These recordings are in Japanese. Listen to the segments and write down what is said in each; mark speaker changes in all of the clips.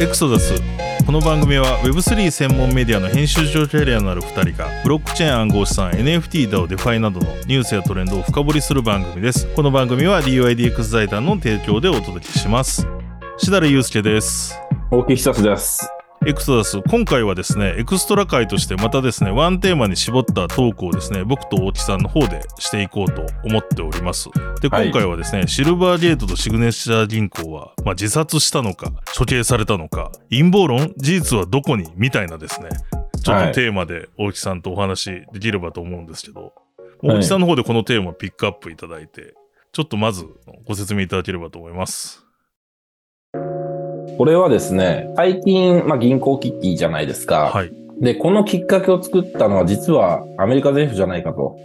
Speaker 1: エクソダス。この番組は Web3 専門メディアの編集長キャリアのある2人がブロックチェーン暗号資産 NFT だをデファイなどのニュースやトレンドを深掘りする番組です。この番組は DYDX 財団の提供でお届けします。設楽悠介です。
Speaker 2: 大木悠です。
Speaker 1: エクソダス。今回はですねエクストラ回としてまたですねワンテーマに絞ったトークをですね僕と大木さんの方でしていこうと思っております。で
Speaker 2: はい。
Speaker 1: 今回はですね、シルバーゲートとシグネチャー銀行は、まあ、自殺したのか処刑されたのか陰謀論？事実はどこに？みたいなですねちょっ
Speaker 2: はい。
Speaker 1: とテーマで大木さんとお話しできればと思うんですけど、
Speaker 2: はい。
Speaker 1: 大木さんの方でこのテーマをピックアップいただいてちょっとまずご説明いただければと思います
Speaker 2: これはですね、最近、まあ、銀行危機じゃないですか。
Speaker 1: はい
Speaker 2: で、このきっかけを作ったのは実はアメリカ政府じゃないかと。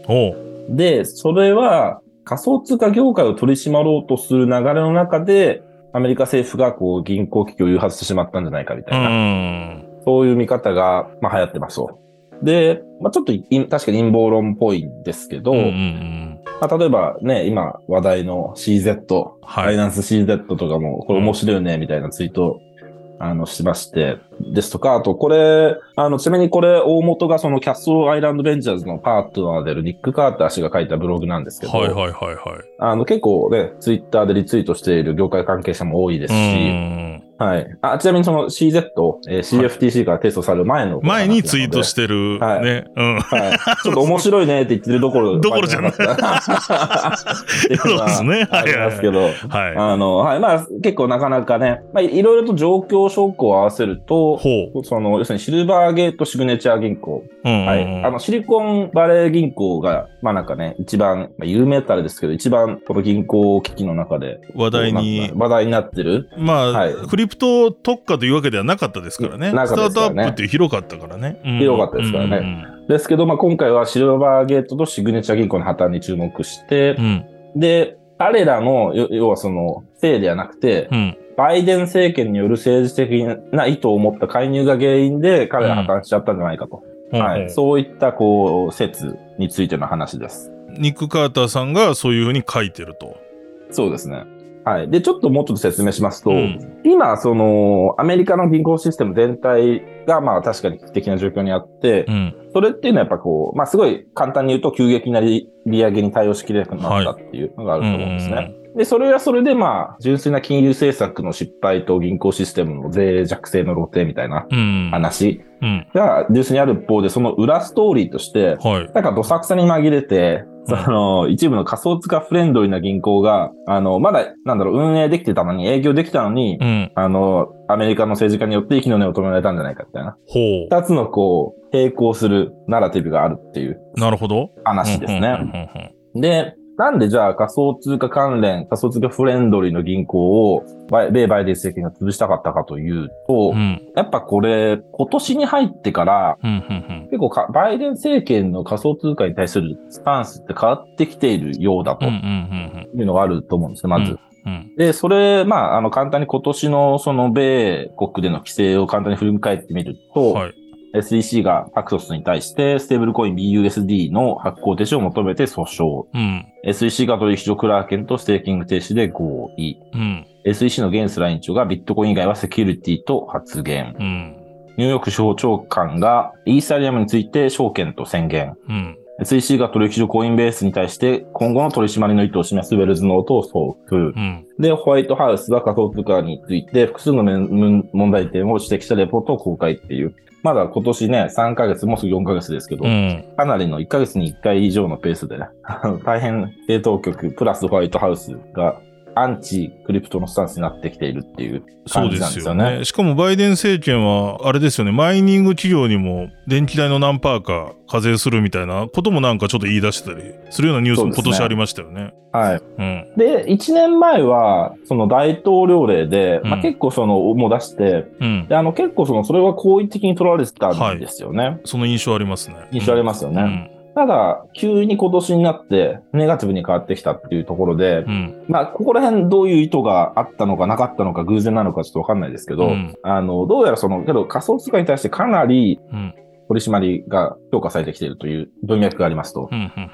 Speaker 2: で、それは仮想通貨業界を取り締まろうとする流れの中で、アメリカ政府がこう銀行危機を誘発してしまったんじゃないかみた
Speaker 1: う
Speaker 2: いな、
Speaker 1: ん
Speaker 2: そういう見方が、まあ、流行ってますと。で、まあ、ちょっとい確かに陰謀論っぽいんですけど、
Speaker 1: うんうんうん
Speaker 2: まあ、例えばね、今話題の CZ、
Speaker 1: はい。
Speaker 2: バイナンス CZ とかも、これ面白いよね、みたいなツイート、あの、しまして、ですとか、あと、これ、あの、ちなみにこれ、大元がそのキャッスルアイランドベンチャーズのパートナーであるニック・カーター氏が書いたブログなんですけど、
Speaker 1: はいはいはいはい
Speaker 2: あの、結構ね、ツイッターでリツイートしている業界関係者も多いです
Speaker 1: う
Speaker 2: し、
Speaker 1: ん
Speaker 2: はい。あ、ちなみにその CZ、えー CFTC から提訴される前の、
Speaker 1: 前にツイートしてるね、
Speaker 2: はい
Speaker 1: うん
Speaker 2: はい。ちょっと面白いねって言ってるどころ
Speaker 1: どころじゃない そうですね
Speaker 2: ありますけど。
Speaker 1: はい
Speaker 2: あの、はい。まあ、結構なかなかね、まあ、いろいろと状況証拠を合わせると、
Speaker 1: ほう
Speaker 2: その、要するにシルバーゲートシグネチャー銀行。
Speaker 1: うん
Speaker 2: はい。あの、シリコンバレー銀行が、まあなんかね、一番、まあ、有名ってあれですけど、一番この銀行危機の中で、
Speaker 1: 話題に
Speaker 2: 話題になってる。
Speaker 1: まあ、
Speaker 2: はい
Speaker 1: クリプト特化というわけではなかったですからね。
Speaker 2: なか
Speaker 1: スタートアップって広かったからね。うん
Speaker 2: 広かったですからねですけど、まあ今回はシルバーゲートとシグネチャー銀行の破綻に注目して
Speaker 1: うん。う、ん。
Speaker 2: で、彼らの、よ要はその、せいではなくて、
Speaker 1: うん。
Speaker 2: バイデン政権による政治的な意図を持った介入が原因で彼ら破綻しちゃったんじゃないかと。はい。
Speaker 1: うん
Speaker 2: そういった、こう、説についての話です。
Speaker 1: ニック・カーターさんがそういうふうに書いてると。
Speaker 2: そうですね。はい。で、ちょっともうちょっと説明しますと、
Speaker 1: うん
Speaker 2: 今、その、アメリカの銀行システム全体が、まあ確かに危機的な状況にあって、
Speaker 1: うん。
Speaker 2: それっていうのはやっぱこう、まあすごい簡単に言うと急激な利利上げに対応しきれなくなったっていうのがあると思うんですね。で、それはそれでまあ、純粋な金融政策の失敗と銀行システムの脆弱性の露呈みたいな
Speaker 1: うん。
Speaker 2: 話
Speaker 1: うん。
Speaker 2: が純粋にある一方で、その裏ストーリーとして、
Speaker 1: はい。
Speaker 2: なんかどさくさに紛れて、その、一部の仮想通貨フレンドリーな銀行が、あの、まだ、なんだろう、運営できてたのに、営業できたのに、
Speaker 1: うん。
Speaker 2: あの、アメリカの政治家によって息の根を止められたんじゃないかみたいな。
Speaker 1: ほ
Speaker 2: 二つのこう、並行するナラティブがあるっていう
Speaker 1: う。なるほど。
Speaker 2: 話ですね。
Speaker 1: うん
Speaker 2: で、なんでじゃあ仮想通貨関連、仮想通貨フレンドリーの銀行を、米バイデン政権が潰したかったかというと、
Speaker 1: うん。うん。
Speaker 2: やっぱこれ、今年に入ってから、
Speaker 1: うん。うん。
Speaker 2: 結構かバイデン政権の仮想通貨に対するスタンスって変わってきているようだと
Speaker 1: うん。うん。うん。
Speaker 2: いうのがあると思うんですね、まず。
Speaker 1: うん。
Speaker 2: で、それ、まあ、あの、簡単に今年のその米国での規制を簡単に振り返ってみると、
Speaker 1: はい。
Speaker 2: SEC がパクソスに対してステーブルコイン BUSD の発行停止を求めて訴訟。
Speaker 1: うん。
Speaker 2: SEC が取引所クラーケンとステーキング停止で合意。
Speaker 1: うん。
Speaker 2: SEC のゲンスラー委員長がビットコイン以外はセキュリティと発言。
Speaker 1: うん。
Speaker 2: ニューヨーク司法長官がイーサリアムについて証券と宣言。
Speaker 1: うん。
Speaker 2: SEC が取引所コインベースに対して今後の取り締まりの意図を示すウェルズノートを送付。
Speaker 1: うん。
Speaker 2: で、ホワイトハウスは仮想通貨について複数の面問問題点を指摘したレポートを公開っていう。まだ今年ね、3ヶ月、もうすぐ4ヶ月ですけど、
Speaker 1: うん。
Speaker 2: かなりの1ヶ月に1回以上のペースで、大変政当局プラスホワイトハウスがアンチクリプトのスタンスになってきているっていう感じなん
Speaker 1: そうです
Speaker 2: よね。
Speaker 1: よね。しかもバイデン政権は、あれですよね、マイニング企業にも電気代の何パーか課税するみたいなこともなんかちょっと言い出したりするようなニュースも今年ありましたよね。
Speaker 2: はい。
Speaker 1: うん。
Speaker 2: で、1年前は、その大統領令で、まあ、
Speaker 1: うん
Speaker 2: 結構その、もう出して、
Speaker 1: うん
Speaker 2: で、。あの、結構その、それは好意的に取られてたんですよね。
Speaker 1: その印象ありますね。
Speaker 2: 印象ありますよね。ただ、急に今年になって、ネガティブに変わってきたっていうところで、
Speaker 1: うん。うん。
Speaker 2: まあ、ここら辺どういう意図があったのかなかったのか偶然なのかちょっとわかんないですけど、
Speaker 1: うん
Speaker 2: あの、どうやらその、けど仮想通貨に対してかなり
Speaker 1: うん。
Speaker 2: 取り締まりが強化されてきているという文脈がありますと。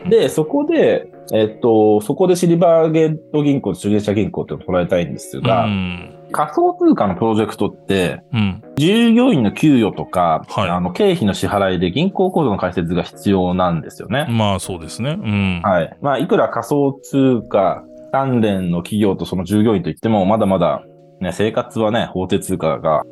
Speaker 2: で、そこで、えっと、そこでシルバーゲート銀行とシグネチャー銀行って捉えたいんですが、
Speaker 1: うん。
Speaker 2: 仮想通貨のプロジェクトって、
Speaker 1: うん。
Speaker 2: 従業員の給与とか、
Speaker 1: はい
Speaker 2: あの経費の支払いで銀行口座の開設が必要なんですよね。
Speaker 1: まあそうですね。うん。
Speaker 2: はい。まあ、いくら仮想通貨関連の企業とその従業員といっても、まだまだ、ね、生活はね、法定通貨が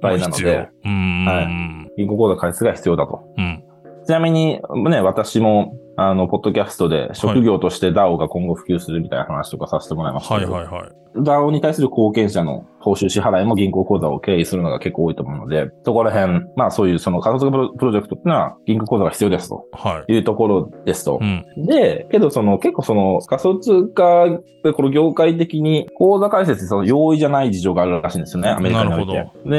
Speaker 2: 大事なので、。
Speaker 1: うん。
Speaker 2: はい銀行口座開設が必要だと。
Speaker 1: うん。
Speaker 2: ちなみに、ね、私も、あの、ポッドキャストで職業として DAO が今後普及するみたいな話とかさせてもらいました
Speaker 1: はいはいはい。
Speaker 2: DAO に対する貢献者の報酬支払いも銀行口座を経由するのが結構多いと思うので、そこら辺、まあそういうその仮想通貨プロジェクトっていうのは銀行口座が必要ですと
Speaker 1: はい。
Speaker 2: いうところですと
Speaker 1: う。ん。
Speaker 2: で、けどその結構その仮想通貨でこの業界的に口座開設その容易じゃない事情があるらしいんですよね、アメリカにおいて。
Speaker 1: なる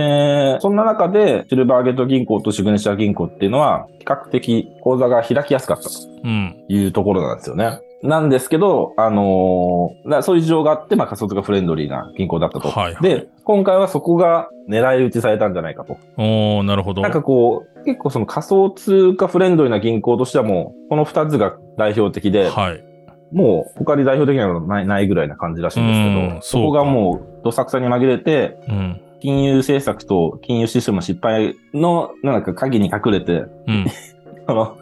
Speaker 2: で、そんな中でシルバーゲート銀行とシグネチャー銀行っていうのは比較的口座が開きやすかったと
Speaker 1: うん。
Speaker 2: いうところなんですよね。なんですけど、あのーだそういう事情があって、まあ仮想通貨フレンドリーな銀行だったと。
Speaker 1: はいはい
Speaker 2: で、今回はそこが狙い撃ちされたんじゃないかと。
Speaker 1: おー、なるほど。
Speaker 2: なんかこう、結構その仮想通貨フレンドリーな銀行としてはもう、この二つが代表的で、
Speaker 1: はい。
Speaker 2: もう他に代表的なのはないないぐらいな感じらしいんですけど、
Speaker 1: うん
Speaker 2: そこがもうどさくさに紛れて、
Speaker 1: うん。
Speaker 2: 金融政策と金融システムの失敗のなんか鍵に隠れて、
Speaker 1: うん。
Speaker 2: あの、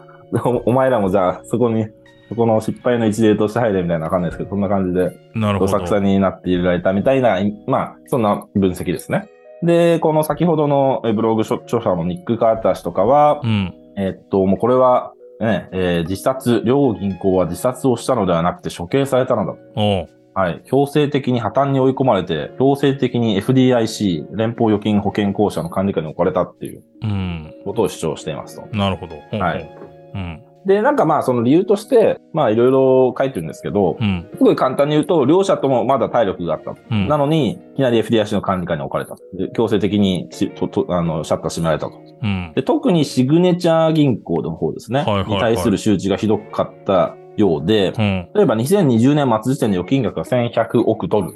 Speaker 2: おお前らもじゃあそこに、そこの失敗の一例として入れみたいなわかんないですけど、そんな感じで
Speaker 1: なるほど。
Speaker 2: どさくさになっていられたみたいな、まあ、そんな分析ですね。で、この先ほどのえブログ著著者のニック・カーター氏とかは、
Speaker 1: うん。
Speaker 2: えっと、もうこれは、ね、えー自殺、両銀行は自殺をしたのではなくて処刑されたのだ。
Speaker 1: おー。
Speaker 2: はい。強制的に破綻に追い込まれて、強制的に FDIC、連邦預金保険公社の管理下に置かれたっていう
Speaker 1: うん。
Speaker 2: ことを主張していますと。
Speaker 1: なるほど。
Speaker 2: はい。
Speaker 1: うん。
Speaker 2: で、なんかまあその理由として、まあいろいろ書いてるんですけど、
Speaker 1: うん。
Speaker 2: すごい簡単に言うと、両者ともまだ体力があった。
Speaker 1: うん。
Speaker 2: なのに、いきなり FDIC の管理下に置かれた。で強制的にしととあのシャッター閉められたと。
Speaker 1: うん。
Speaker 2: で特にシグネチャー銀行の方ですね。
Speaker 1: はいはいはい
Speaker 2: に対する周知がひどかったようで、
Speaker 1: うん。
Speaker 2: 例えば2020年末時点で預金額が1100億ドル。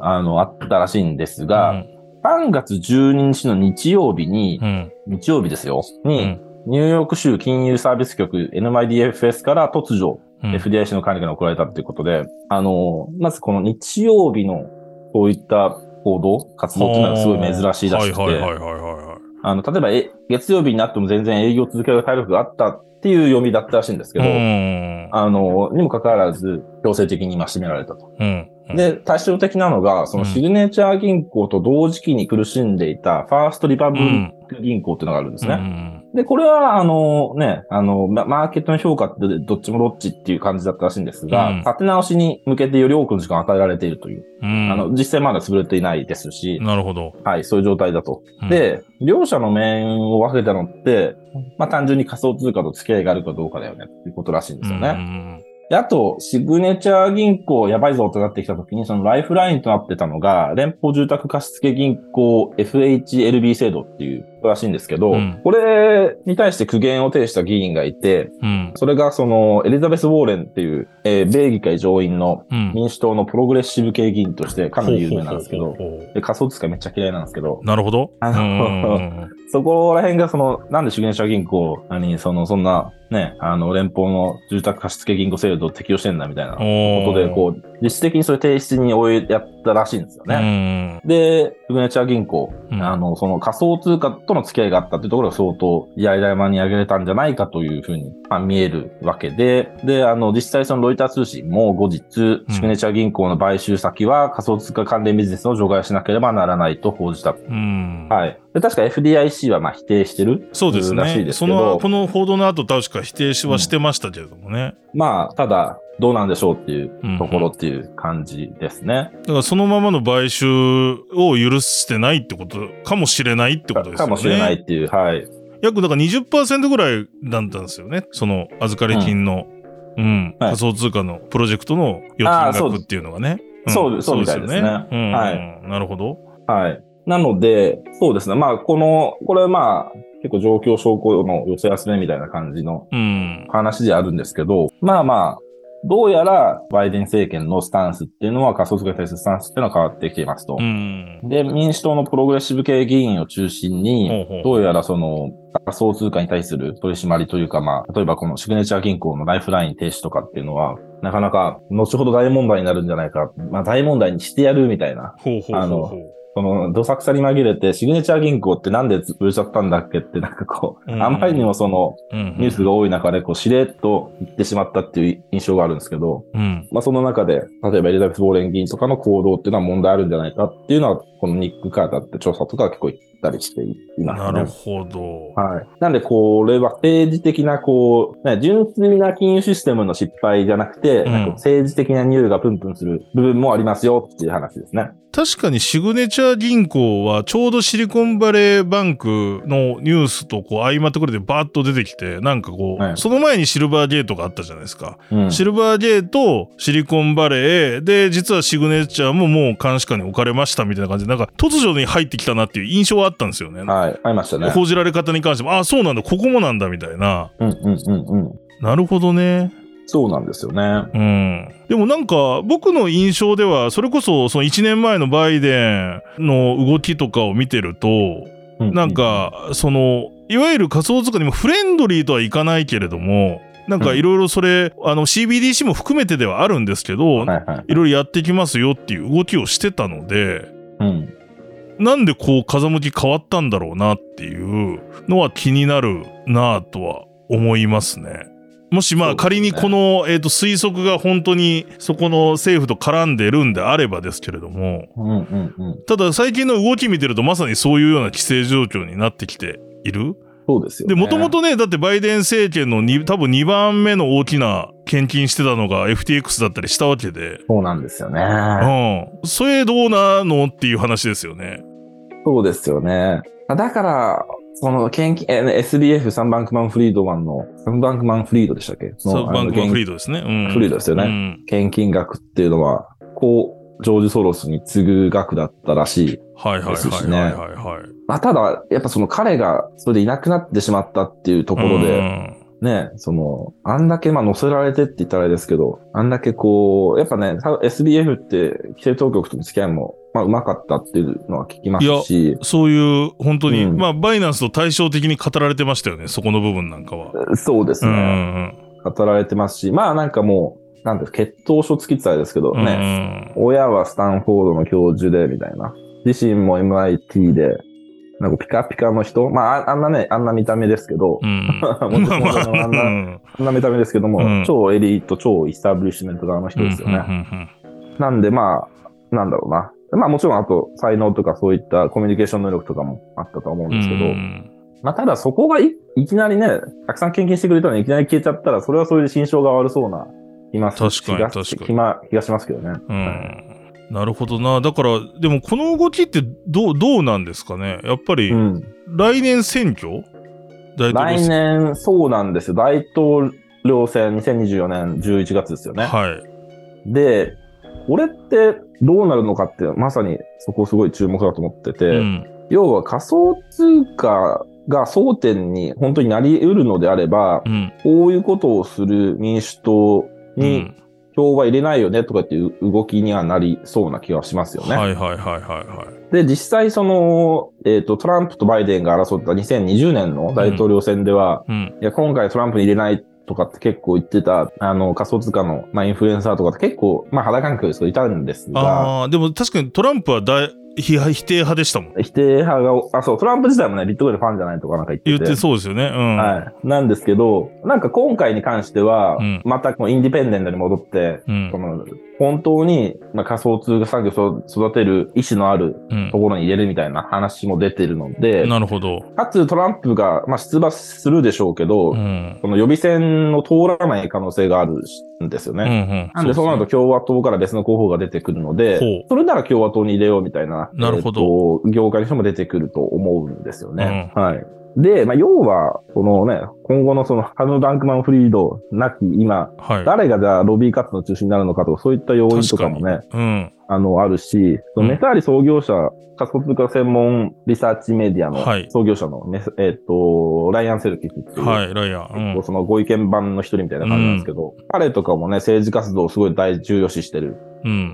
Speaker 2: あの、あったらしいんですが、
Speaker 1: うん
Speaker 2: 3月12日の日曜日に、
Speaker 1: うん。
Speaker 2: 日曜日ですよ、
Speaker 1: う
Speaker 2: に、
Speaker 1: ん。
Speaker 2: ニューヨーク州金融サービス局 NMIDFS から突如、
Speaker 1: うん
Speaker 2: FDIC の管理下に送られたということで、あの、まずこの日曜日のそういった行動、活動っていうのはすごい珍しいらしくて、
Speaker 1: はいはいはいはいはい。
Speaker 2: あの、例えばえ、月曜日になっても全然営業を続ける体力があったっていう読みだったらしいんですけど、
Speaker 1: うん。
Speaker 2: あの、にもかかわらず、強制的に今締められたと。
Speaker 1: うん。
Speaker 2: で、対照的なのが、その
Speaker 1: うん
Speaker 2: シグネチャー銀行と同時期に苦しんでいたファーストリパブリック銀行っていうのがあるんです
Speaker 1: う
Speaker 2: ね。
Speaker 1: ん。
Speaker 2: で、これは、あのね、あの、まマーケットの評価ってどっちもどっちっていう感じだったらしいんですが、
Speaker 1: うん
Speaker 2: 立て直しに向けてより多くの時間を与えられているという、
Speaker 1: うん。
Speaker 2: あの、実際まだ潰れていないですし、
Speaker 1: なるほど。
Speaker 2: はい、そういう状態だと。
Speaker 1: うん、
Speaker 2: で、両者の面を分けたのって、まあ単純に仮想通貨と付き合いがあるかどうかだよねっていうことらしいんですよね。
Speaker 1: ね。
Speaker 2: であと、シグネチャー銀行やばいぞってなってきたときに、そのライフラインとなってたのが、連邦住宅貸付銀行 FHLB 制度っていうらしいんですけど、
Speaker 1: うん
Speaker 2: これに対して苦言を呈した議員がいて、
Speaker 1: うん。
Speaker 2: それがそのエリザベス・ウォーレンっていう、えー米議会上院の
Speaker 1: うん。
Speaker 2: 民主党のプログレッシブ系議員としてかなり有名なんですけど仮想通貨めっちゃ嫌いなんですけど
Speaker 1: う、なるほど。
Speaker 2: そこら辺がその、なんでシグネチャー銀行、何、その、そんな、ね、あの、連邦の住宅貸付銀行制度を適用してんだみたいなことで、こう、実質的にそれ提出に追いやったらしいんですよね。で、シグネチャー銀行、
Speaker 1: うん
Speaker 2: あの、その仮想通貨との付き合いがあったっていうところが相当、やり玉に上げれたんじゃないかというふうに、まあ、見えるわけで、で、あの、実際そのロイター通信も後日、シグネチャー銀行の買収先は仮想通貨関連ビジネスを除外しなければならないと報じた。
Speaker 1: うん。
Speaker 2: はい。で確か FDIC はまあ否定してる
Speaker 1: そうです
Speaker 2: らしい
Speaker 1: ね。
Speaker 2: ですけど
Speaker 1: その、この報道の後、確か否定しはしてましたけれどもね。
Speaker 2: まあ、ただ、どうなんでしょうっていう
Speaker 1: うん
Speaker 2: ところっていう感じですね。
Speaker 1: だからそのままの買収を許してないってことかもしれないってことですよね。
Speaker 2: かもしれないっていう、はい。
Speaker 1: 約だから20%ぐらいだったんですよね。その預かり金の、うん、
Speaker 2: はい
Speaker 1: 仮想通貨のプロジェクトの預金額っていうのがね。ん
Speaker 2: そうそうみたいですね
Speaker 1: うん、
Speaker 2: はい
Speaker 1: なるほど。
Speaker 2: はい。なので、そうですね。まあ、この、これまあ、結構状況証拠の寄せ集めみたいな感じの
Speaker 1: うん。
Speaker 2: 話であるんですけど、まあまあ、どうやらバイデン政権のスタンスっていうのは仮想通貨に対するスタンスっていうのは変わってきていますと
Speaker 1: う。ん。
Speaker 2: で、民主党のプログレッシブ系議員を中心に、どうやらその仮想通貨に対する取り締まりというか、まあ、例えばこのシグネチャー銀行のライフライン停止とかっていうのは、なかなか、後ほど大問題になるんじゃないか。まあ大問題にしてやるみたいな。
Speaker 1: ほうほうほうほう。
Speaker 2: その、どさくさに紛れて、シグネチャー銀行ってなんで潰れちゃったんだっけって、なんかこう、
Speaker 1: うん
Speaker 2: あまりにもその、
Speaker 1: うん
Speaker 2: ニュースが多い中で、こう、しれっと言ってしまったっていう印象があるんですけど、
Speaker 1: うん。
Speaker 2: まあその中で、例えばエリザベス・ボーレン議員とかの行動っていうのは問題あるんじゃないかっていうのは、このニック・カーターって調査とか結構言ったりしていますね。
Speaker 1: なるほど。
Speaker 2: はい。なんで、これは政治的な、こう、ね、純粋な金融システムの失敗じゃなくて、
Speaker 1: うん
Speaker 2: なんか政治的な匂いがプンプンする部分もありますよっていう話ですね。
Speaker 1: 確かにシグネチャー銀行はちょうどシリコンバレーバンクのニュースとこう相まってくれてバーッと出てきて、なんかこう、
Speaker 2: はい
Speaker 1: その前にシルバーゲートがあったじゃないですか。
Speaker 2: うん。
Speaker 1: シルバーゲート、シリコンバレー、で、実はシグネチャーももう監視下に置かれましたみたいな感じで、なんか突如に入ってきたなっていう印象はあったんですよね。
Speaker 2: はい。ありましたね。
Speaker 1: 報じられ方に関しても、ああ、そうなんだ、ここもなんだみたいな。
Speaker 2: うんうんうんうん。
Speaker 1: なるほどね。
Speaker 2: そうなんですよね。
Speaker 1: うん。でもなんか僕の印象ではそれこそその1年前のバイデンの動きとかを見てると
Speaker 2: う
Speaker 1: なん、かそのいわゆる仮想通貨にもフレンドリーとはいかないけれどもなんかいろいろそれあの CBDC も含めてではあるんですけど。
Speaker 2: い
Speaker 1: ろいろやっていきますよっていう動きをしてたので
Speaker 2: うん。
Speaker 1: なんでこう風向き変わったんだろうなっていうのは気になるなぁとは思いますね。もしまあ仮にこの、えー、と推測が本当にそこの政府と絡んでるんであればですけれども、
Speaker 2: うんうんうん。
Speaker 1: ただ最近の動き見てるとまさにそういうような規制状況になってきている。
Speaker 2: そうですよね。
Speaker 1: で、もともとね、だってバイデン政権のに多分2番目の大きな献金してたのが FTX だったりしたわけで、
Speaker 2: そうなんですよね。
Speaker 1: うん。それどうなのっていう話ですよね。
Speaker 2: そうですよね。だから、その、献金、SBF、サンバンクマンフリードマンの、サンバンクマンフリードでしたっけ？
Speaker 1: そう、バンクマンフリ
Speaker 2: ー
Speaker 1: ードですね。うん。
Speaker 2: フリードですよね
Speaker 1: うん
Speaker 2: 献金額っていうのは、こう、ジョージ・ソロスに次ぐ額だったらしい。
Speaker 1: はいはいはいはいはいはい。
Speaker 2: まあ、ただ、やっぱその彼がそれでいなくなってしまったっていうところで、
Speaker 1: うん
Speaker 2: ね、その、あんだけまあ乗せられてって言ったらあれですけど、あんだけこう、やっぱね、さ SBF って規制当局との付き合いも、まあうまかったっていうのは聞きますし、
Speaker 1: そういう、本当に、
Speaker 2: うん
Speaker 1: まあ、バイナンスと対照的に語られてましたよね、そこの部分なんかは。
Speaker 2: そうです
Speaker 1: うん
Speaker 2: ね、語られてますし、まあなんかもう、なんて血統書付きってあれですけど
Speaker 1: うんうん。
Speaker 2: ね、親はスタンフォードの教授で、みたいな。自身も MIT で、なんかピカピカの人？まあ、ああんなね、あんな見た目ですけど、
Speaker 1: うん。あ
Speaker 2: んな
Speaker 1: うん
Speaker 2: あんな見た目ですけども、
Speaker 1: うん。
Speaker 2: 超エリート、超イスタブリッシュメント側の人ですよね。なんでまあ、なんだろうな。まあもちろんあと才能とかそういったコミュニケーション能力とかもあったと思うん
Speaker 1: うん
Speaker 2: ですけど、
Speaker 1: うん。
Speaker 2: まあただそこがいいきなりね、たくさん献金してくれたのにいきなり消えちゃったら、それはそれで心象が悪そうな気ます。気がしますけどね。
Speaker 1: うんなるほどな。だから、でもこの動きってどう、どうなんですかね？やっぱり、
Speaker 2: うん。
Speaker 1: 来年選挙？大統領
Speaker 2: 来
Speaker 1: 選
Speaker 2: 年、そうなんですよ。大統領選2024年11月ですよね。
Speaker 1: はい。
Speaker 2: で、これってどうなるのかって、まさにそこすごい注目だと思ってて、
Speaker 1: うん。
Speaker 2: 要は仮想通貨が争点に本当になり得るのであれば、
Speaker 1: うん。
Speaker 2: こういうことをする民主党
Speaker 1: う
Speaker 2: に
Speaker 1: ん。
Speaker 2: 票は入れないよねとかっていう動きにはなりそうな気がしますよね。
Speaker 1: はいはいはいはいはい。
Speaker 2: で、実際その、えっ、と、トランプとバイデンが争った2020年の大統領選では、
Speaker 1: うん。
Speaker 2: いや、今回トランプに入れないとかって結構言ってた、あの、仮想通貨の、まあ、インフルエンサーとかって結構、まあ、肌感覚ですけどいたんですが、
Speaker 1: ああ、でも確かにトランプは大否否定派でしたもん。
Speaker 2: 否定派が、あ、そう、トランプ自体もね、ビットコインのファンじゃないとかなんか言ってて。
Speaker 1: 言ってそうですよね。うん。
Speaker 2: はい。なんですけど、なんか今回に関しては、
Speaker 1: うん
Speaker 2: またこのインディペンデントに戻って、
Speaker 1: うん
Speaker 2: こ。の本当に、まあ、仮想通貨産業を育てる意思のある
Speaker 1: うん
Speaker 2: ところに入れるみたいな話も出てるので、
Speaker 1: なるほど。
Speaker 2: かつトランプが、まあ、出馬するでしょうけど、
Speaker 1: うん。
Speaker 2: この予備選の通らない可能性があるんですよ
Speaker 1: うんう
Speaker 2: ね。
Speaker 1: ん。
Speaker 2: なんでそうなると共和党から別の候補が出てくるのでそれなら共和党に入れようみたいな、
Speaker 1: なるほど
Speaker 2: えっと業界の人も出てくると思うんですよね。はい。で、まあ、要は、このね、今後のその、ハヌ・ダンクマン・フリードなき今、
Speaker 1: はい。
Speaker 2: 誰がじゃあロビー活動の中心になるのかとか、そういった要因とかもね、
Speaker 1: うん。
Speaker 2: あの、あるし、そのメターリ創業者、仮想通貨専門リサーチメディアの
Speaker 1: はい
Speaker 2: 創業者のメス、えっ、と、ライアン・セルキフっていう、
Speaker 1: はい、ライアン。うん。
Speaker 2: そのご意見番の一人みたいな感じなんですけど、彼とかもね、政治活動をすごい大重要視してる
Speaker 1: うん。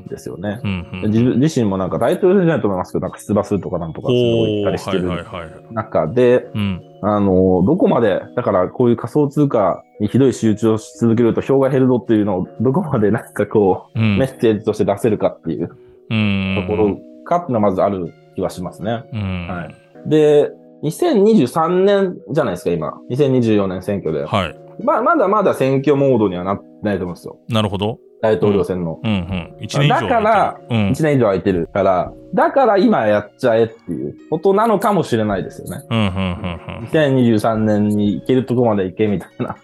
Speaker 2: ですよね。自分自身もなんか大統領じゃないと思いますけど、なんか出馬するとかなんとかすごい言ったりしてる
Speaker 1: はい。
Speaker 2: 中で、
Speaker 1: うん。
Speaker 2: あの、どこまで、だからこういう仮想通貨にひどい集中をし続けると票が減るぞっていうのをどこまでなんかこう、
Speaker 1: うん。
Speaker 2: メッセージとして出せるかっていう
Speaker 1: うん。
Speaker 2: ところかっていうのはまずある気はしますね。
Speaker 1: うん。
Speaker 2: はい。で、2023年じゃないですか、今。2024年選挙で。
Speaker 1: はい。
Speaker 2: まあ、まだまだ選挙モードにはなってないと思うんですよ。
Speaker 1: なるほど。
Speaker 2: 大統領選の。
Speaker 1: うんうん。一年以上
Speaker 2: だから
Speaker 1: うん。
Speaker 2: 1年以上空いてるから、だから今やっちゃえっていうことなのかもしれないですよね。
Speaker 1: うんうんうん
Speaker 2: 2023年に行けるとこまで行けみたいな。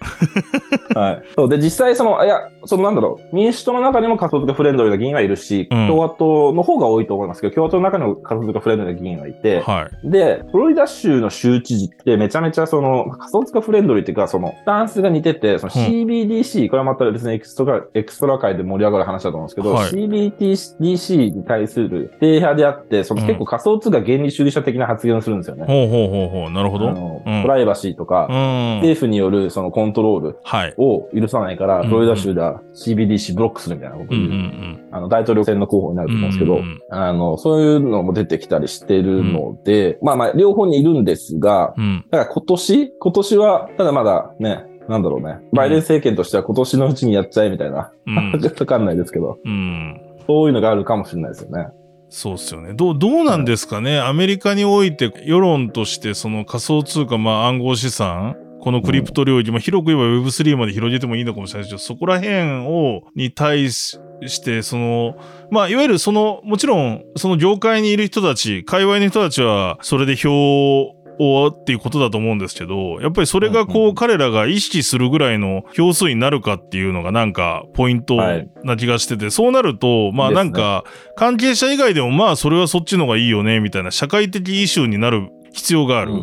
Speaker 2: はい。そうで、実際その、いや、そのなんだろう、民主党の中にも仮想通貨フレンドリーな議員はいるし、
Speaker 1: うん
Speaker 2: 共和党の方が多いと思いますけど、共和党の中にも仮想通貨フレンドリーな議員はいて、
Speaker 1: うん。はい。
Speaker 2: で、フロリダ州の州知事ってめちゃめちゃその仮想通貨フレンドリーっていうか、そのスタンスが似てて、その CBDC、これはまた別にエクストラ、エクストラ回で盛り上がる話だと思うんですけど、
Speaker 1: はい
Speaker 2: CBDC に対する否定派であって、その
Speaker 1: うん
Speaker 2: 結構仮想通貨原理主義者的な発言をするんですよね。
Speaker 1: ほうほうほうほう。なるほど。
Speaker 2: プライバシーとか、
Speaker 1: うん。
Speaker 2: 政府によるそのコントロール
Speaker 1: はい。
Speaker 2: を許さないから、
Speaker 1: うん
Speaker 2: フロリダ州では CBDC ブロックするみたいなこと
Speaker 1: うんう
Speaker 2: をあの大統領選の候補になると思うんですけど、あの、そういうのも出てきたりしてるので、まあまあ、両方にいるんですが。だから今年今年は、ただまだね、なんだろうね。バイデン政権としては今年のうちにやっちゃえみたいな。
Speaker 1: うん
Speaker 2: わかんないですけど、
Speaker 1: うん。
Speaker 2: そういうのがあるかもしれないですよね。
Speaker 1: そうっすよね。どう、どうなんですかね？アメリカにおいて世論としてその仮想通貨、まあ暗号資産、このクリプト領域、まあ広く言えば Web3 まで広げてもいいのかもしれないですけど、そこら辺を、に対して、その、まあいわゆるその、もちろん、その業界にいる人たち、界隈の人たちは、それで票をっていうことだと思うんですけど、やっぱりそれがこう、彼らが意識するぐらいの票数になるかっていうのがなんかポイント
Speaker 2: はい。
Speaker 1: な気がしてて、そうなると、まあなんか、関係者以外でもまあそれはそっちの方がいいよねみたいな社会的イシューになる必要がある。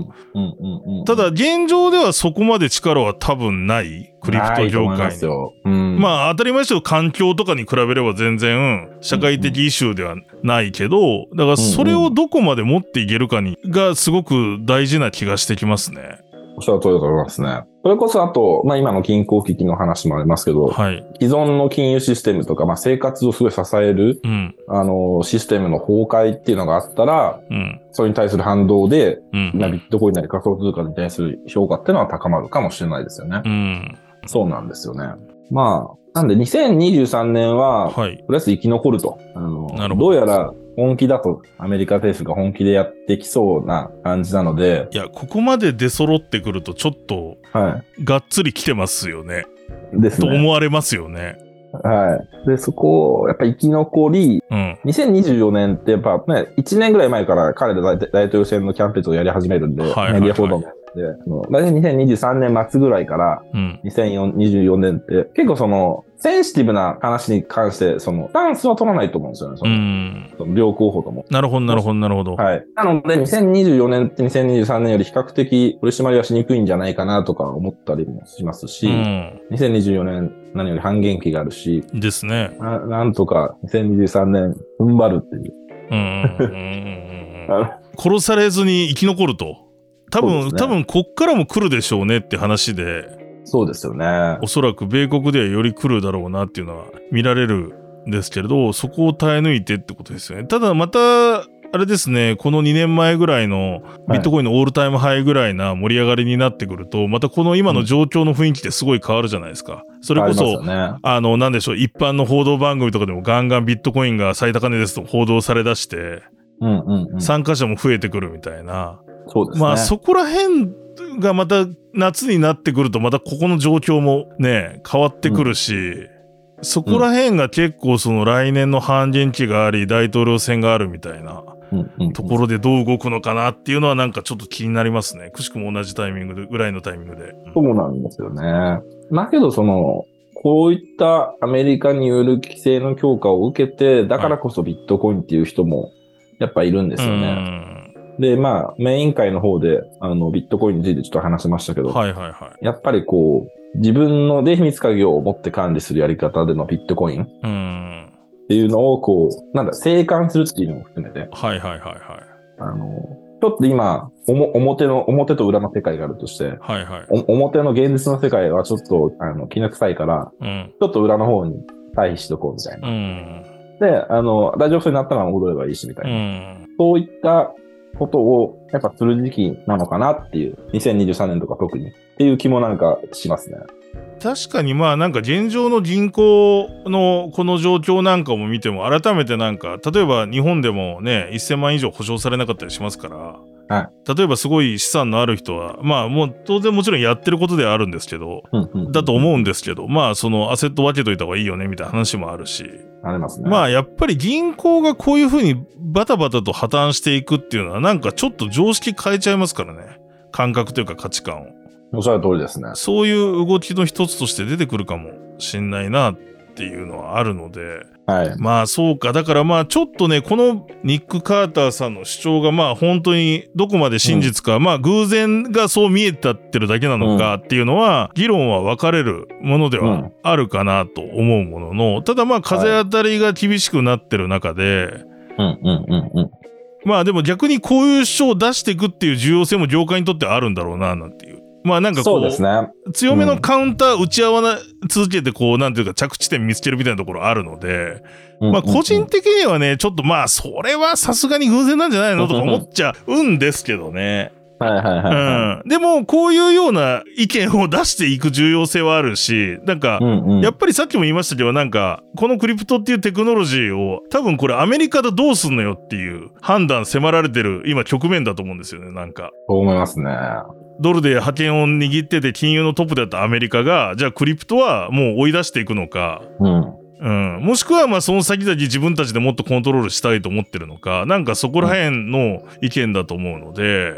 Speaker 1: ただ現状ではそこまで力は多分ないクリプト業界に。
Speaker 2: すよ。うん。
Speaker 1: まあ当たり前ですけど環境とかに比べれば全然社会的イシューではないけど、だからそれをどこまで持っていけるかにがすごく大事な気がしてきますね。
Speaker 2: おっしゃる通りだと思いますね。それこそあと、まあ今の銀行危機の話もありますけど、
Speaker 1: はい。
Speaker 2: 既存の金融システムとか、まあ生活をすごい支える、
Speaker 1: うん。
Speaker 2: あの、システムの崩壊っていうのがあったら、
Speaker 1: うん。
Speaker 2: それに対する反動で、
Speaker 1: うん。
Speaker 2: まあビットコインなり仮想通貨に対する評価っていうのは高まるかもしれないですよね。
Speaker 1: うん。
Speaker 2: そうなんですよね。まあ、なんで2023年は、と
Speaker 1: はい。
Speaker 2: りあえず生き残ると。あの
Speaker 1: なるほど
Speaker 2: どうやら本気だと、アメリカ政府が本気でやってきそうな感じなので、
Speaker 1: いや、ここまで出揃ってくるとちょっと
Speaker 2: は
Speaker 1: がっつり来てますよね。
Speaker 2: い。です
Speaker 1: と
Speaker 2: ね。
Speaker 1: 思われますよね。
Speaker 2: はい。で、そこを、やっぱ生き残り、
Speaker 1: うん。
Speaker 2: 2024年ってやっぱね、1年ぐらい前から彼ら大大統領選のキャンペーンをやり始めるんで、メディア報道もやって、その大体2023年末ぐらいから
Speaker 1: うん。
Speaker 2: 2024年って、結構その、センシティブな話に関して、その、スタンスは取らないと思うんですよね。そうの
Speaker 1: ん。
Speaker 2: その両候補とも。
Speaker 1: なるほど、なるほど、なるほど。
Speaker 2: はい。なので、2024年って2023年より比較的取り締まりはしにくいんじゃないかなとか思ったりもしますし、
Speaker 1: うん。
Speaker 2: 2024年何より半減期があるし、
Speaker 1: ですね。
Speaker 2: ななんとか2023年踏ん張るっていう。
Speaker 1: うんうんうんうんうんうん。
Speaker 2: あの
Speaker 1: 殺されずに生き残ると。多分、
Speaker 2: ね
Speaker 1: 多分こっからも来るでしょうねって話で、
Speaker 2: そうですよね。
Speaker 1: おそらく米国ではより来るだろうなっていうのは見られるんですけれど、そこを耐え抜いてってことですよね。ただまた、あれですね、この2年前ぐらいのビットコインのオールタイムハイぐらいな盛り上がりになってくると、またこの今の状況の雰囲気ってすごい変わるじゃないですか。それこそ、
Speaker 2: ますよね。
Speaker 1: あの、なんでしょう、一般の報道番組とかでもガンガンビットコインが最高値ですと報道されだして。参加者も増えてくるみたいな。
Speaker 2: そうですね。
Speaker 1: まあそこら辺がまた夏になってくるとまたここの状況もね、変わってくるし、そこら辺が結構その来年の半減期があり、大統領選があるみたいな
Speaker 2: うんうん
Speaker 1: ところでどう動くのかなっていうのはなんかちょっと気になりますね。くしくも同じタイミングで、ぐらいのタイミングで。うん
Speaker 2: そうなんですよね。だけど、その、こういったアメリカによる規制の強化を受けて、だからこそビットコインっていう人もやっぱいるんですよね。で、まあ、メイン会の方で、あの、ビットコインについてちょっと話しましたけど、
Speaker 1: うんはいはいはい。
Speaker 2: やっぱりこう、自分ので秘密鍵を持って管理するやり方でのビットコインっ
Speaker 1: うん。
Speaker 2: ていうのを、こう、なんだ、生還するっていうのも含めて、
Speaker 1: はいはいはいはい。
Speaker 2: あの、ちょっと今、おも表の、表と裏の世界があるとして、
Speaker 1: はいはい。
Speaker 2: お表の現実の世界はちょっと、あの、気の臭いから、
Speaker 1: うん。
Speaker 2: ちょっと裏の方に退避しとこうみたいな。
Speaker 1: うん。
Speaker 2: で、あの、大丈夫そうになったら戻ればいいし、みたいうな。
Speaker 1: ん。
Speaker 2: そういったことを、やっぱする時期なのかなっていう、2023年とか特に、っていう気もなんかしますね。
Speaker 1: 確かにまあなんか現状の銀行のこの状況なんかも見ても改めてなんか例えば日本でもね1000万以上保証されなかったりしますから、
Speaker 2: は
Speaker 1: 例えばすごい資産のある人はまあもう当然もちろんやってることではあるんですけど
Speaker 2: うんうん。
Speaker 1: だと思うんですけどまあそのアセット分けといた方がいいよねみたいな話もあるし
Speaker 2: ありますね。
Speaker 1: まあやっぱり銀行がこういうふうにバタバタと破綻していくっていうのはなんかちょっと常識変えちゃいますからね感覚というか価値観を。
Speaker 2: おっしゃる通りですね。
Speaker 1: そういう動きの一つとして出てくるかもしんないなっていうのはあるので、
Speaker 2: はい。
Speaker 1: まあそうか。だからまあちょっとね、このニック・カーターさんの主張がまあ本当にどこまで真実か、まあ偶然がそう見えたってるだけなのかっていうのは、議論は分かれるものでは
Speaker 2: うん
Speaker 1: あるかなと思うものの、ただまあ風当たりが厳しくなってる中で、
Speaker 2: うんうんうんうん。
Speaker 1: まあでも逆にこういう主張を出していくっていう重要性も業界にとってはあるんだろうな、なんていう。まあなんかこ
Speaker 2: そうですね。
Speaker 1: 強めのカウンター打ち合わな続けてこうなんていうか着地点見つけるみたいなところあるので、まあ個人的にはねちょっとまあそれはさすがに偶然なんじゃないのとか思っちゃうんですけどね。
Speaker 2: はいはいはいは
Speaker 1: うん。でもこういうような意見を出していく重要性はあるし、なんか
Speaker 2: い。うんうん。
Speaker 1: やっぱりさっきも言いましたけど、なんか、このクリプトっていうテクノロジーを、多分これアメリカでどうすんのよっていう判断迫られてる今局面だと思うんですよね、なんか。
Speaker 2: そう思いますね。
Speaker 1: ドルで覇権を握ってて金融のトップだったアメリカが、じゃあクリプトはもう追い出していくのか、
Speaker 2: うん。
Speaker 1: うん、もしくはまあその先々自分たちでもっとコントロールしたいと思ってるのか、なんかそこら辺の意見だと思うので、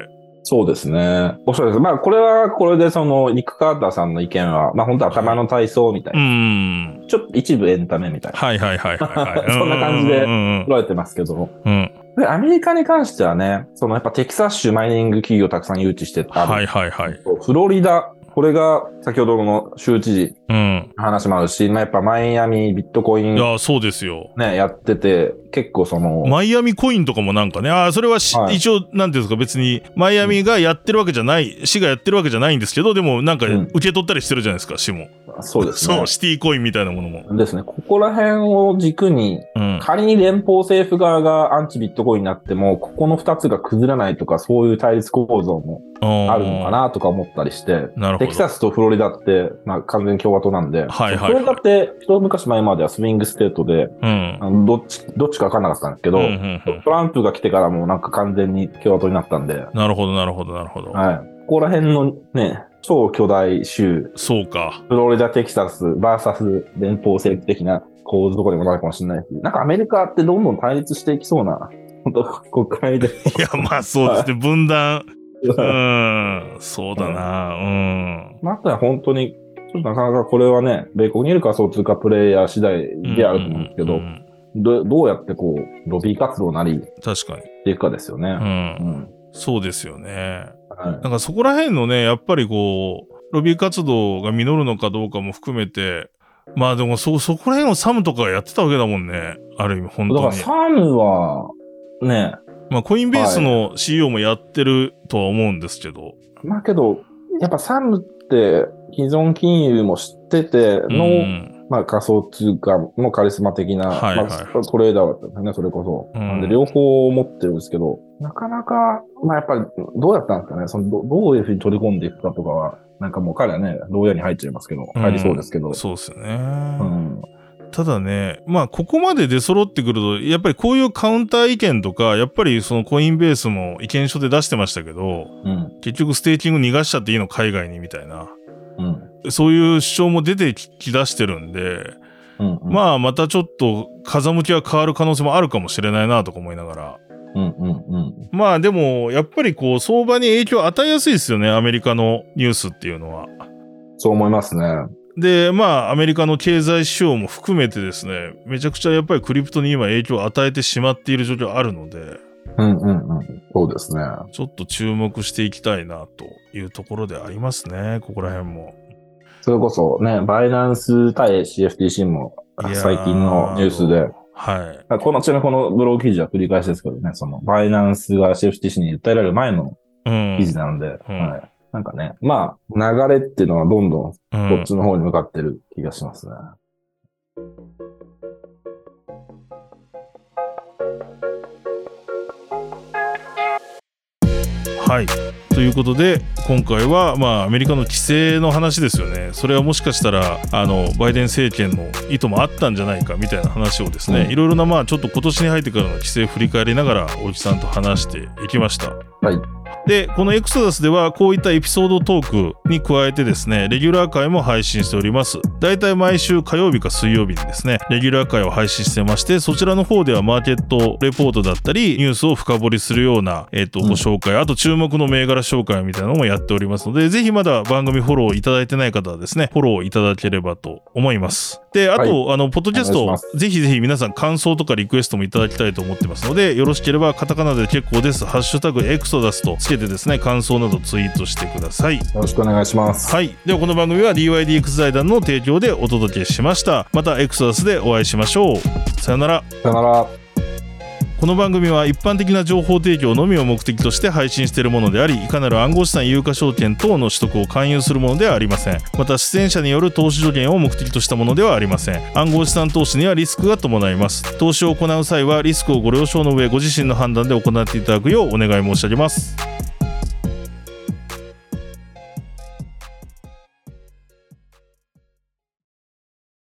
Speaker 2: そうですね。おっしゃるです。まあ、これはこれでその、ニック・カーターさんの意見は、まあ本当頭の体操みたいうな。
Speaker 1: ん、
Speaker 2: ちょっと一部エンタメみたいな。
Speaker 1: はいはいはいはい、はい。
Speaker 2: そんな感じで捉えてますけど。
Speaker 1: うんうん、
Speaker 2: で、アメリカに関してはね、そのやっぱテキサス州マイニング企業たくさん誘致してある。
Speaker 1: はいはいはい。
Speaker 2: フロリダ、これが先ほどの州知事
Speaker 1: うん。
Speaker 2: の話もあるし、まあやっぱマイアミビットコイン
Speaker 1: いや、そうですよ。
Speaker 2: ね、やってて、結構その、
Speaker 1: マイアミコインとかもなんかね、ああ、それはし、
Speaker 2: はい
Speaker 1: 一応、なんていうんですか、別に、マイアミがやってるわけじゃない、市がやってるわけじゃないんですけど、でも、なんか、
Speaker 2: うん
Speaker 1: 受け取ったりしてるじゃないですか、市も。
Speaker 2: そうですね
Speaker 1: そう、。シティコインみたいなものも。
Speaker 2: ですね。ここら辺を軸に、
Speaker 1: うん。
Speaker 2: 仮に連邦政府側がアンチビットコインになっても、ここの二つが崩れないとか、そういう対立構造も
Speaker 1: あ
Speaker 2: あるのかなとか思ったりして。テキサスとフロリダって、まあ完全に共和党なんで、
Speaker 1: はいはいはい
Speaker 2: フロリダって一昔前までは swing state で、
Speaker 1: うん。
Speaker 2: あのどっち、どっちか分かんなかったんですけど、
Speaker 1: うんうんうん
Speaker 2: トランプが来てからもうなんか完全に共和党になったんで、
Speaker 1: なるほど、なるほど、なるほど。
Speaker 2: はい。ここら辺のね、超巨大州、
Speaker 1: そうか。
Speaker 2: フロリダ、テキサス、バーサス連邦政府的な構図とかにもなるかもしれないし、なんかアメリカってどんどん対立していきそうな、本当国会で。
Speaker 1: いや、まあそうですね、分断。うん。そうだな。うん。
Speaker 2: まあ、あとは本当に、ちょっとなかなかこれはね、米国にいる仮想通貨プレイヤー次第であると思うんですけど、
Speaker 1: うんうん
Speaker 2: どどうやってこう、ロビー活動なり
Speaker 1: 確かに。
Speaker 2: していくかですよね。
Speaker 1: う。
Speaker 2: うんん。
Speaker 1: そうですよね。
Speaker 2: はい
Speaker 1: なんかそこら辺のね、やっぱりこう、ロビー活動が実るのかどうかも含めて、まあでもそ、そこら辺をサムとかがやってたわけだもんね。ある意味、本
Speaker 2: だから
Speaker 1: 当に。
Speaker 2: サムは、ね、
Speaker 1: まあコインベースの CEO もやってるとは思うんですけど。
Speaker 2: まあけど、やっぱサムって既存金融も知ってての、
Speaker 1: うん
Speaker 2: まあ仮想通貨のカリスマ的な、
Speaker 1: はいはい
Speaker 2: まあ、トレーダーだったんですね、それこそ。
Speaker 1: うん
Speaker 2: なんで両方持ってるんですけど、なかなか、まあやっぱりどうやったんですかね、そのどどういうふうに取り込んでいくかとかは、なんかもう彼はね、牢屋に入っちゃいますけど、入りそうですけど。
Speaker 1: そうですよね。
Speaker 2: うん
Speaker 1: ただね、まあ、ここまで出揃ってくると、やっぱりこういうカウンター意見とか、やっぱりそのコインベースも意見書で出してましたけど、
Speaker 2: うん。
Speaker 1: 結局ステーキング逃がしちゃっていいの海外にみたいな、
Speaker 2: うん。
Speaker 1: そういう主張も出てき出してるんで、
Speaker 2: うん。うん。
Speaker 1: まあ、またちょっと風向きが変わる可能性もあるかもしれないなとか思いながら。
Speaker 2: うん。うん。うん。
Speaker 1: まあでも、やっぱりこう、相場に影響を与えやすいですよね、アメリカのニュースっていうのは。
Speaker 2: そう思いますね。
Speaker 1: で、まあ、アメリカの経済指標も含めてですね、めちゃくちゃやっぱりクリプトに今影響を与えてしまっている状況あるので、
Speaker 2: うんうんうん。そうですね。
Speaker 1: ちょっと注目していきたいなというところでありますね、ここら辺も。
Speaker 2: それこそね、バイナンス対 CFTC も最近のニュースで、
Speaker 1: はい。
Speaker 2: この、ちなみにこのブログ記事は繰り返しですけどね、その、バイナンスが CFTC に訴えられる前の
Speaker 1: うん。
Speaker 2: 記事なので、
Speaker 1: うん
Speaker 2: はい。なんかね、まあ、流れっていうのはどんどんこっちの方に向かってる気がしますね。
Speaker 1: うん、はい。ということで今回はまあアメリカの規制の話ですよねそれはもしかしたらあのバイデン政権の意図もあったんじゃないかみたいな話をですね、
Speaker 2: うん、
Speaker 1: いろいろなまあちょっと今年に入ってからの規制を振り返りながら大木さんと話していきました。
Speaker 2: はい
Speaker 1: でこのエクソダスではこういったエピソードトークに加えてですねレギュラー回も配信しております。だいたい毎週火曜日か水曜日にですねレギュラー回を配信してましてそちらの方ではマーケットレポートだったりニュースを深掘りするような、えっと
Speaker 2: うん。
Speaker 1: ご紹介あと注目の銘柄紹介みたいなのもやっておりますのでぜひまだ番組フォローいただいてない方はですねフォローいただければと思います。であと、あのポッドキャストぜひぜひ皆さん感想とかリクエストもいただきたいと思ってますのでよろしければカタカナで結構です。ハッシュタグエクソダスとつけてですね感想などツイートしてください。
Speaker 2: よろしくお願いします。
Speaker 1: はい。ではこの番組は DYDX 財団の提供でお届けしました。またエクソダスでお会いしましょう。さよなら。
Speaker 2: さよなら。
Speaker 1: この番組は一般的な情報提供のみを目的として配信しているものでありいかなる暗号資産有価証券等の取得を勧誘するものではありません。また出演者による投資助言を目的としたものではありません。暗号資産投資にはリスクが伴います。投資を行う際はリスクをご了承の上ご自身の判断で行っていただくようお願い申し上げます